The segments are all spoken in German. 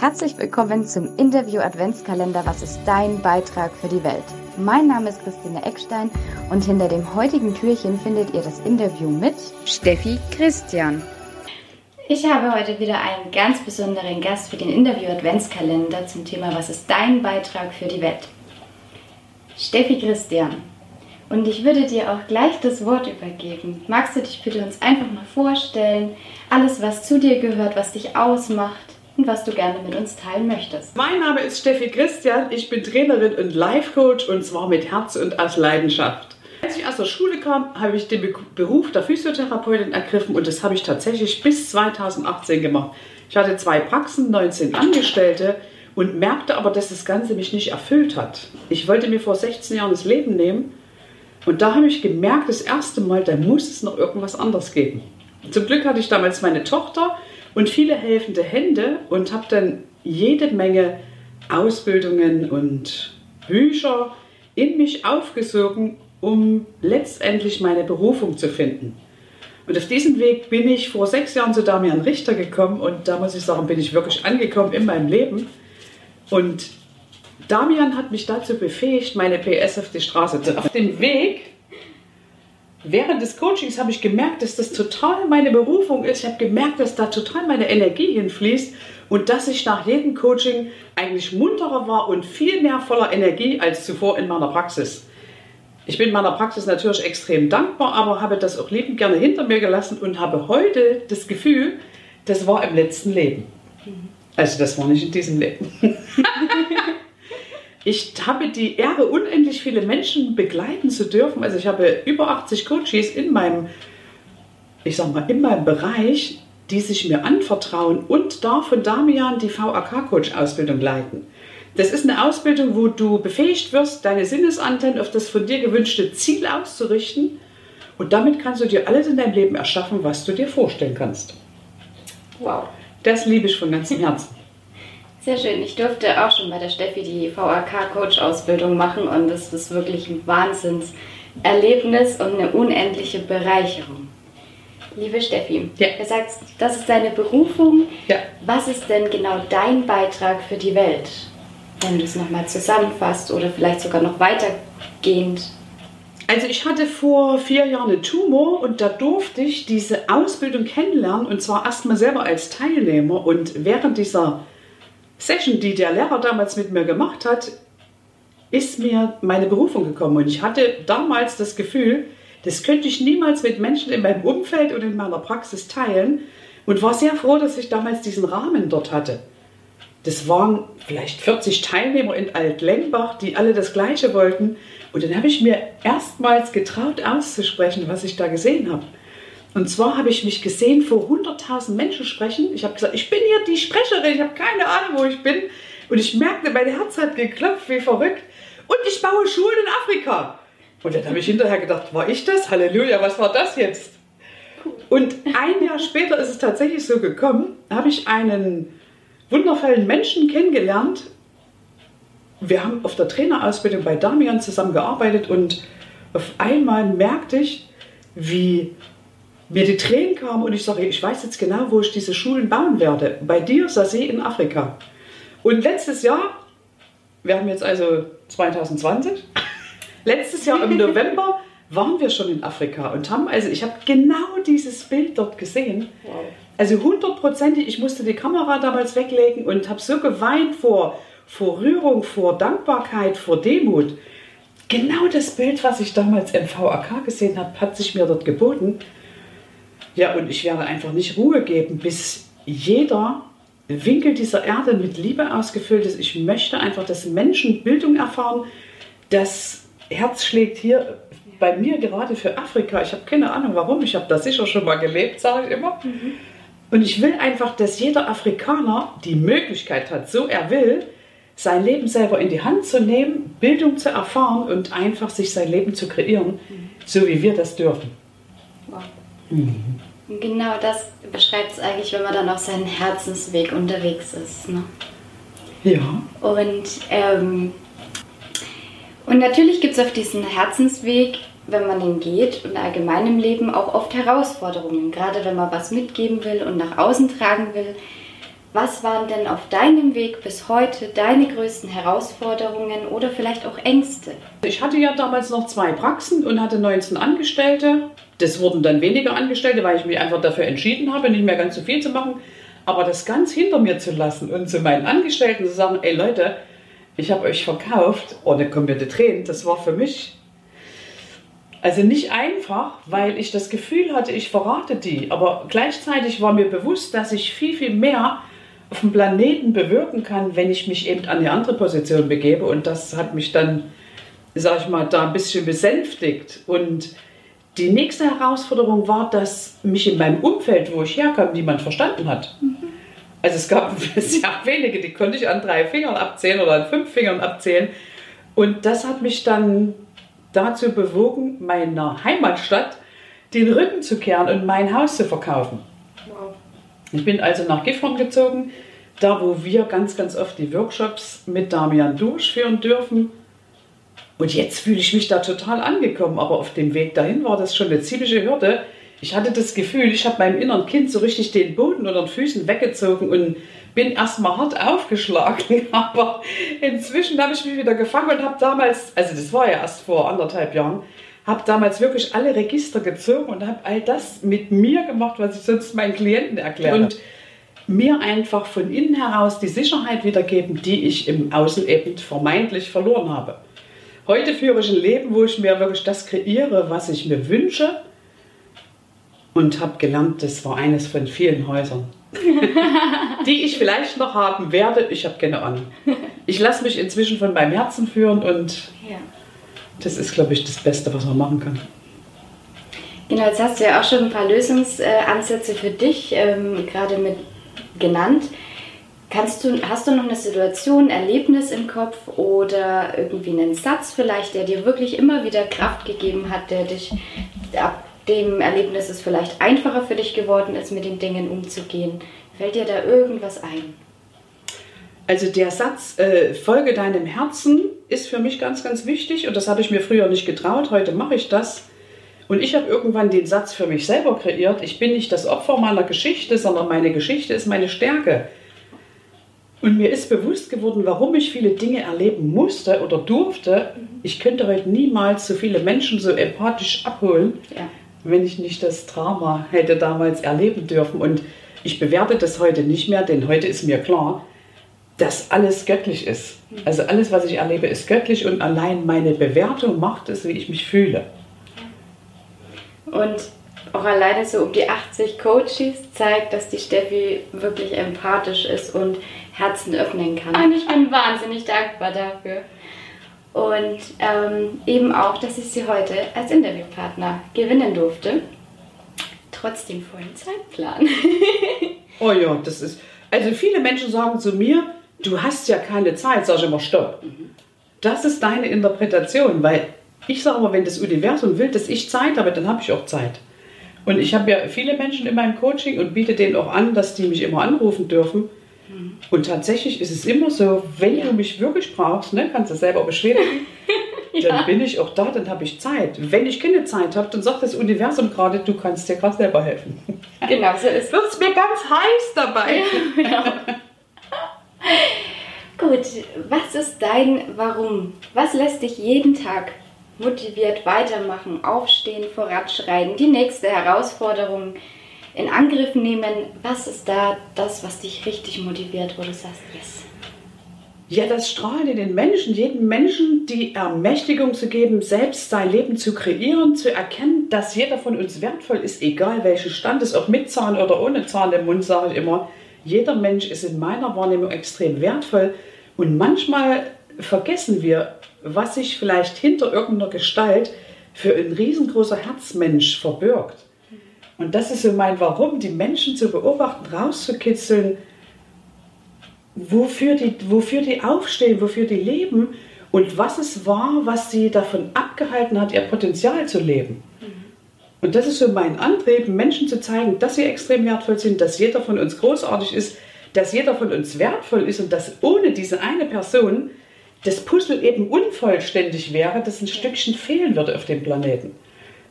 Herzlich willkommen zum Interview Adventskalender Was ist dein Beitrag für die Welt? Mein Name ist Christine Eckstein und hinter dem heutigen Türchen findet ihr das Interview mit Steffi Christian. Ich habe heute wieder einen ganz besonderen Gast für den Interview Adventskalender zum Thema Was ist dein Beitrag für die Welt? Steffi Christian. Und ich würde dir auch gleich das Wort übergeben. Magst du dich bitte uns einfach mal vorstellen? Alles, was zu dir gehört, was dich ausmacht was du gerne mit uns teilen möchtest. Mein Name ist Steffi Christian, ich bin Trainerin und Life Coach und zwar mit Herz und aus Leidenschaft. Als ich aus der Schule kam, habe ich den Beruf der Physiotherapeutin ergriffen und das habe ich tatsächlich bis 2018 gemacht. Ich hatte zwei Praxen, 19 Angestellte und merkte aber, dass das Ganze mich nicht erfüllt hat. Ich wollte mir vor 16 Jahren das Leben nehmen und da habe ich gemerkt, das erste Mal, da muss es noch irgendwas anderes geben. Zum Glück hatte ich damals meine Tochter und viele helfende Hände und habe dann jede Menge Ausbildungen und Bücher in mich aufgesogen, um letztendlich meine Berufung zu finden. Und auf diesem Weg bin ich vor sechs Jahren zu Damian Richter gekommen und da muss ich sagen, bin ich wirklich angekommen in meinem Leben. Und Damian hat mich dazu befähigt, meine PS auf die Straße zu. Auf dem Weg während des Coachings habe ich gemerkt, dass das total meine Berufung ist. Ich habe gemerkt, dass da total meine Energie hinfließt und dass ich nach jedem Coaching eigentlich munterer war und viel mehr voller Energie als zuvor in meiner Praxis. Ich bin meiner Praxis natürlich extrem dankbar, aber habe das auch liebend gerne hinter mir gelassen und habe heute das Gefühl, das war im letzten Leben. Also das war nicht in diesem Leben. Ich habe die Ehre, unendlich viele Menschen begleiten zu dürfen. Also ich habe über 80 Coaches in meinem, ich sag mal, in meinem Bereich, die sich mir anvertrauen und darf von Damian die VAK-Coach-Ausbildung leiten. Das ist eine Ausbildung, wo du befähigt wirst, deine Sinnesantennen auf das von dir gewünschte Ziel auszurichten. Und damit kannst du dir alles in deinem Leben erschaffen, was du dir vorstellen kannst. Wow. Das liebe ich von ganzem Herzen. Sehr schön. Ich durfte auch schon bei der Steffi die VAK-Coach-Ausbildung machen und es ist wirklich ein Wahnsinnserlebnis und eine unendliche Bereicherung. Liebe Steffi, ja. du sagst, das ist deine Berufung. Ja. Was ist denn genau dein Beitrag für die Welt? Wenn du es nochmal zusammenfasst oder vielleicht sogar noch weitergehend. Also ich hatte vor vier Jahren einen Tumor und da durfte ich diese Ausbildung kennenlernen und zwar erstmal selber als Teilnehmer und während dieser Session, die der Lehrer damals mit mir gemacht hat, ist mir meine Berufung gekommen. Und ich hatte damals das Gefühl, das könnte ich niemals mit Menschen in meinem Umfeld und in meiner Praxis teilen. Und war sehr froh, dass ich damals diesen Rahmen dort hatte. Das waren vielleicht 40 Teilnehmer in Alt-Lengbach, die alle das Gleiche wollten. Und dann habe ich mir erstmals getraut auszusprechen, was ich da gesehen habe. Und zwar habe ich mich gesehen vor 100.000 Menschen sprechen. Ich habe gesagt, ich bin hier die Sprecherin, ich habe keine Ahnung, wo ich bin. Und ich merkte, mein Herz hat geklopft wie verrückt. Und ich baue Schulen in Afrika. Und dann habe ich hinterher gedacht, war ich das? Halleluja, was war das jetzt? Und ein Jahr später ist es tatsächlich so gekommen, habe ich einen wundervollen Menschen kennengelernt. Wir haben auf der Trainerausbildung bei Damian zusammengearbeitet und auf einmal merkte ich, wie mir die Tränen kamen und ich sage, ich weiß jetzt genau, wo ich diese Schulen bauen werde. Bei dir, Sasee in Afrika. Und letztes Jahr, wir haben jetzt also 2020, letztes Jahr im November waren wir schon in Afrika und haben, also ich habe genau dieses Bild dort gesehen. Wow. Also hundertprozentig, ich musste die Kamera damals weglegen und habe so geweint vor, vor Rührung, vor Dankbarkeit, vor Demut. Genau das Bild, was ich damals im VAK gesehen habe, hat sich mir dort geboten. Ja, und ich werde einfach nicht Ruhe geben, bis jeder Winkel dieser Erde mit Liebe ausgefüllt ist. Ich möchte einfach, dass Menschen Bildung erfahren. Das Herz schlägt hier bei mir gerade für Afrika. Ich habe keine Ahnung warum. Ich habe da sicher schon mal gelebt, sage ich immer. Mhm. Und ich will einfach, dass jeder Afrikaner die Möglichkeit hat, so er will, sein Leben selber in die Hand zu nehmen, Bildung zu erfahren und einfach sich sein Leben zu kreieren, mhm. so wie wir das dürfen. Wow. Mhm. Genau das beschreibt es eigentlich, wenn man dann auf seinem Herzensweg unterwegs ist. Ne? Ja. Und, ähm, und natürlich gibt es auf diesem Herzensweg, wenn man den geht und allgemein im Leben auch oft Herausforderungen. Gerade wenn man was mitgeben will und nach außen tragen will. Was waren denn auf deinem Weg bis heute deine größten Herausforderungen oder vielleicht auch Ängste? Ich hatte ja damals noch zwei Praxen und hatte 19 Angestellte. Das wurden dann weniger Angestellte, weil ich mich einfach dafür entschieden habe, nicht mehr ganz so viel zu machen. Aber das ganz hinter mir zu lassen und zu meinen Angestellten zu sagen, ey Leute, ich habe euch verkauft, ohne komplette Tränen, das war für mich also nicht einfach, weil ich das Gefühl hatte, ich verrate die. Aber gleichzeitig war mir bewusst, dass ich viel, viel mehr auf dem Planeten bewirken kann, wenn ich mich eben an eine andere Position begebe. Und das hat mich dann, sag ich mal, da ein bisschen besänftigt. Und die nächste Herausforderung war, dass mich in meinem Umfeld, wo ich herkam, niemand verstanden hat. Mhm. Also es gab sehr wenige, die konnte ich an drei Fingern abzählen oder an fünf Fingern abzählen. Und das hat mich dann dazu bewogen, meiner Heimatstadt den Rücken zu kehren und mein Haus zu verkaufen. Wow. Ich bin also nach Gifhorn gezogen, da wo wir ganz, ganz oft die Workshops mit Damian durchführen dürfen. Und jetzt fühle ich mich da total angekommen, aber auf dem Weg dahin war das schon eine ziemliche Hürde. Ich hatte das Gefühl, ich habe meinem inneren Kind so richtig den Boden unter den Füßen weggezogen und bin erstmal hart aufgeschlagen. Aber inzwischen habe ich mich wieder gefangen und habe damals, also das war ja erst vor anderthalb Jahren, habe damals wirklich alle Register gezogen und habe all das mit mir gemacht, was ich sonst meinen Klienten erkläre. Und mir einfach von innen heraus die Sicherheit wiedergeben, die ich im Außen eben vermeintlich verloren habe. Heute führe ich ein Leben, wo ich mir wirklich das kreiere, was ich mir wünsche und habe gelernt, das war eines von vielen Häusern, die ich vielleicht noch haben werde. Ich habe keine Ahnung. Ich lasse mich inzwischen von meinem Herzen führen und ja. Das ist, glaube ich, das Beste, was man machen kann. Genau, jetzt hast du ja auch schon ein paar Lösungsansätze für dich ähm, gerade mit genannt. Kannst du, hast du noch eine Situation, Erlebnis im Kopf oder irgendwie einen Satz vielleicht, der dir wirklich immer wieder Kraft gegeben hat, der dich ab dem Erlebnis es vielleicht einfacher für dich geworden ist, mit den Dingen umzugehen? Fällt dir da irgendwas ein? Also der Satz, äh, folge deinem Herzen, ist für mich ganz, ganz wichtig und das habe ich mir früher nicht getraut, heute mache ich das. Und ich habe irgendwann den Satz für mich selber kreiert, ich bin nicht das Opfer meiner Geschichte, sondern meine Geschichte ist meine Stärke. Und mir ist bewusst geworden, warum ich viele Dinge erleben musste oder durfte. Ich könnte heute niemals so viele Menschen so empathisch abholen, ja. wenn ich nicht das Drama hätte damals erleben dürfen. Und ich bewerte das heute nicht mehr, denn heute ist mir klar, dass alles göttlich ist. Also alles, was ich erlebe, ist göttlich und allein meine Bewertung macht es, wie ich mich fühle. Und auch alleine so um die 80 Coaches zeigt, dass die Steffi wirklich empathisch ist und Herzen öffnen kann. Und ich bin wahnsinnig dankbar dafür. Und ähm, eben auch, dass ich sie heute als Interviewpartner gewinnen durfte. Trotz dem vollen Zeitplan. oh ja, das ist. Also viele Menschen sagen zu mir, du hast ja keine Zeit, sag ich immer, stopp. Das ist deine Interpretation, weil ich sage aber, wenn das Universum will, dass ich Zeit habe, dann habe ich auch Zeit. Und ich habe ja viele Menschen in meinem Coaching und biete denen auch an, dass die mich immer anrufen dürfen. Und tatsächlich ist es immer so, wenn ja. du mich wirklich brauchst, ne, kannst du selber bestätigen, ja. dann bin ich auch da, dann habe ich Zeit. Wenn ich keine Zeit habe, dann sagt das Universum gerade, du kannst dir gerade selber helfen. Genau, so ist es. Wird mir ganz heiß dabei. Ja, genau. Gut, was ist dein Warum? Was lässt dich jeden Tag motiviert weitermachen, aufstehen, voranschreiten, die nächste Herausforderung in Angriff nehmen. Was ist da das, was dich richtig motiviert, wo du sagst, yes? Ja, das Strahlen in den Menschen, jedem Menschen die Ermächtigung zu geben, selbst sein Leben zu kreieren, zu erkennen, dass jeder von uns wertvoll ist, egal welchen Stand es, ob mit Zahn oder ohne Zahn im Mund, sage ich immer. Jeder Mensch ist in meiner Wahrnehmung extrem wertvoll und manchmal vergessen wir, was sich vielleicht hinter irgendeiner Gestalt für ein riesengroßer Herzmensch verbirgt. Und das ist so mein Warum, die Menschen zu beobachten, rauszukitzeln, wofür die, wofür die aufstehen, wofür die leben und was es war, was sie davon abgehalten hat, ihr Potenzial zu leben. Und das ist so mein Antrieb, Menschen zu zeigen, dass sie extrem wertvoll sind, dass jeder von uns großartig ist, dass jeder von uns wertvoll ist und dass ohne diese eine Person das Puzzle eben unvollständig wäre, dass ein Stückchen fehlen würde auf dem Planeten.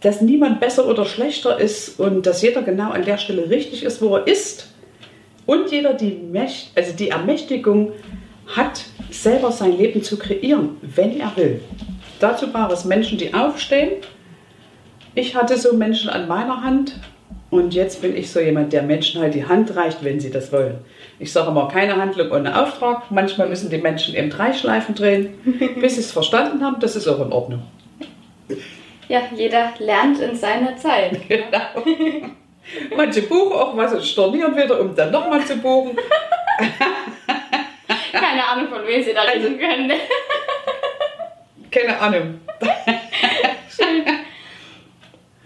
Dass niemand besser oder schlechter ist und dass jeder genau an der Stelle richtig ist, wo er ist. und jeder die, Mächt, also die Ermächtigung hat, selber sein Leben zu kreieren, wenn er will. Dazu braucht es Menschen, die aufstehen. Ich hatte so Menschen an meiner Hand und jetzt bin ich so jemand, der Menschen halt die Hand reicht, wenn sie das wollen. Ich sage immer, keine Handlung ohne Auftrag. Manchmal müssen die Menschen eben drei Schleifen drehen, bis sie es verstanden haben. Das ist auch in Ordnung. Ja, jeder lernt in seiner Zeit. Genau. Manche buchen auch was und stornieren wieder, um dann nochmal zu buchen. Keine Ahnung, von wem sie da reden also, können. Keine Ahnung.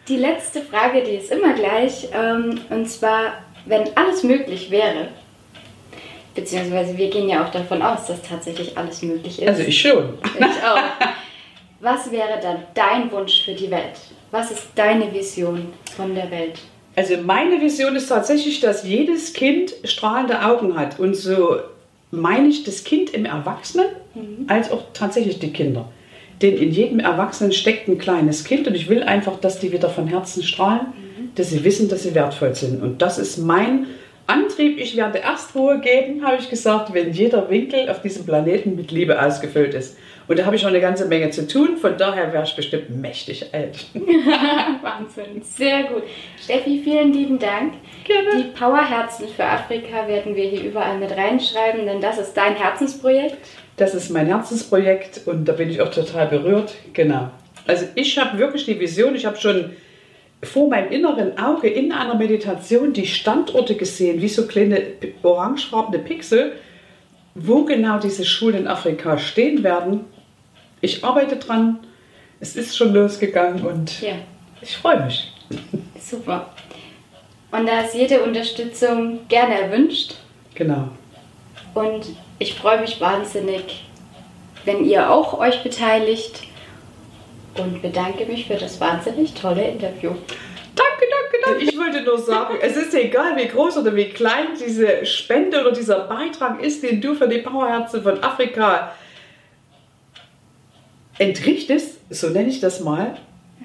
Die letzte Frage, die ist immer gleich. Ähm, und zwar, wenn alles möglich wäre, beziehungsweise wir gehen ja auch davon aus, dass tatsächlich alles möglich ist. Also ich schon. Ich auch. Was wäre dann dein Wunsch für die Welt? Was ist deine Vision von der Welt? Also meine Vision ist tatsächlich, dass jedes Kind strahlende Augen hat. Und so meine ich das Kind im Erwachsenen mhm. als auch tatsächlich die Kinder. Denn in jedem Erwachsenen steckt ein kleines Kind und ich will einfach, dass die wieder von Herzen strahlen, mhm. dass sie wissen, dass sie wertvoll sind. Und das ist mein Antrieb. Ich werde erst Ruhe geben, habe ich gesagt, wenn jeder Winkel auf diesem Planeten mit Liebe ausgefüllt ist. Und da habe ich noch eine ganze Menge zu tun. Von daher wäre ich bestimmt mächtig alt. Wahnsinn, sehr gut. Steffi, vielen lieben Dank. Gerne. Die Powerherzen für Afrika werden wir hier überall mit reinschreiben, denn das ist dein Herzensprojekt. Das ist mein Herzensprojekt und da bin ich auch total berührt. Genau. Also ich habe wirklich die Vision, ich habe schon vor meinem inneren Auge in einer Meditation die Standorte gesehen, wie so kleine orangefarbene Pixel, wo genau diese Schulen in Afrika stehen werden. Ich arbeite dran, es ist schon losgegangen und ja. ich freue mich. Super. Und da ist jede Unterstützung gerne erwünscht. Genau. Und ich freue mich wahnsinnig, wenn ihr auch euch beteiligt und bedanke mich für das wahnsinnig tolle Interview. Danke, danke, danke. Ich wollte nur sagen, es ist egal, wie groß oder wie klein diese Spende oder dieser Beitrag ist, den du für die Powerherzen von Afrika entrichtest, so nenne ich das mal,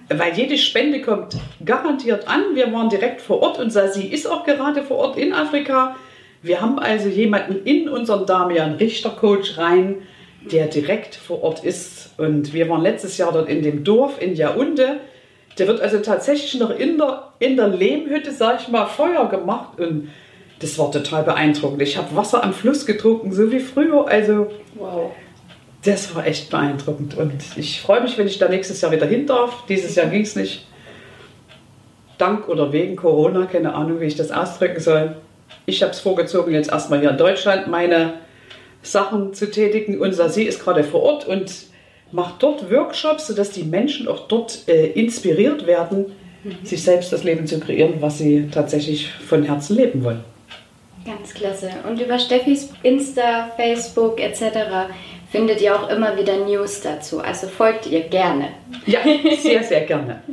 weil jede Spende kommt garantiert an. Wir waren direkt vor Ort und Sasi ist auch gerade vor Ort in Afrika. Wir haben also jemanden in unseren Damian Richter Coach rein, der direkt vor Ort ist. Und wir waren letztes Jahr dort in dem Dorf in Jaunde. Der wird also tatsächlich noch in der, in der Lehmhütte, sag ich mal, Feuer gemacht. Und das war total beeindruckend. Ich habe Wasser am Fluss getrunken, so wie früher. Also, wow. das war echt beeindruckend. Und ich freue mich, wenn ich da nächstes Jahr wieder hin darf. Dieses Jahr ging es nicht. Dank oder wegen Corona, keine Ahnung, wie ich das ausdrücken soll ich habe es vorgezogen, jetzt erstmal hier in Deutschland meine Sachen zu tätigen. Und Sasi ist gerade vor Ort und macht dort Workshops, sodass die Menschen auch dort äh, inspiriert werden, mhm. sich selbst das Leben zu kreieren, was sie tatsächlich von Herzen leben wollen. Ganz klasse. Und über Steffis Insta, Facebook etc. findet ihr auch immer wieder News dazu. Also folgt ihr gerne. Ja, sehr, sehr gerne.